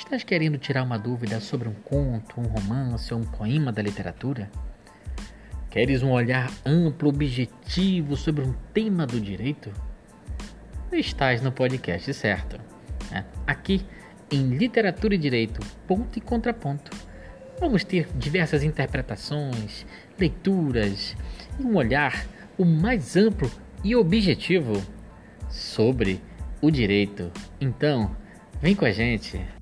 Estás querendo tirar uma dúvida sobre um conto, um romance ou um poema da literatura? Queres um olhar amplo, objetivo sobre um tema do direito? Estás no podcast certo. Né? Aqui, em Literatura e Direito, ponto e contraponto, vamos ter diversas interpretações, leituras e um olhar o mais amplo e objetivo sobre o direito. Então, vem com a gente.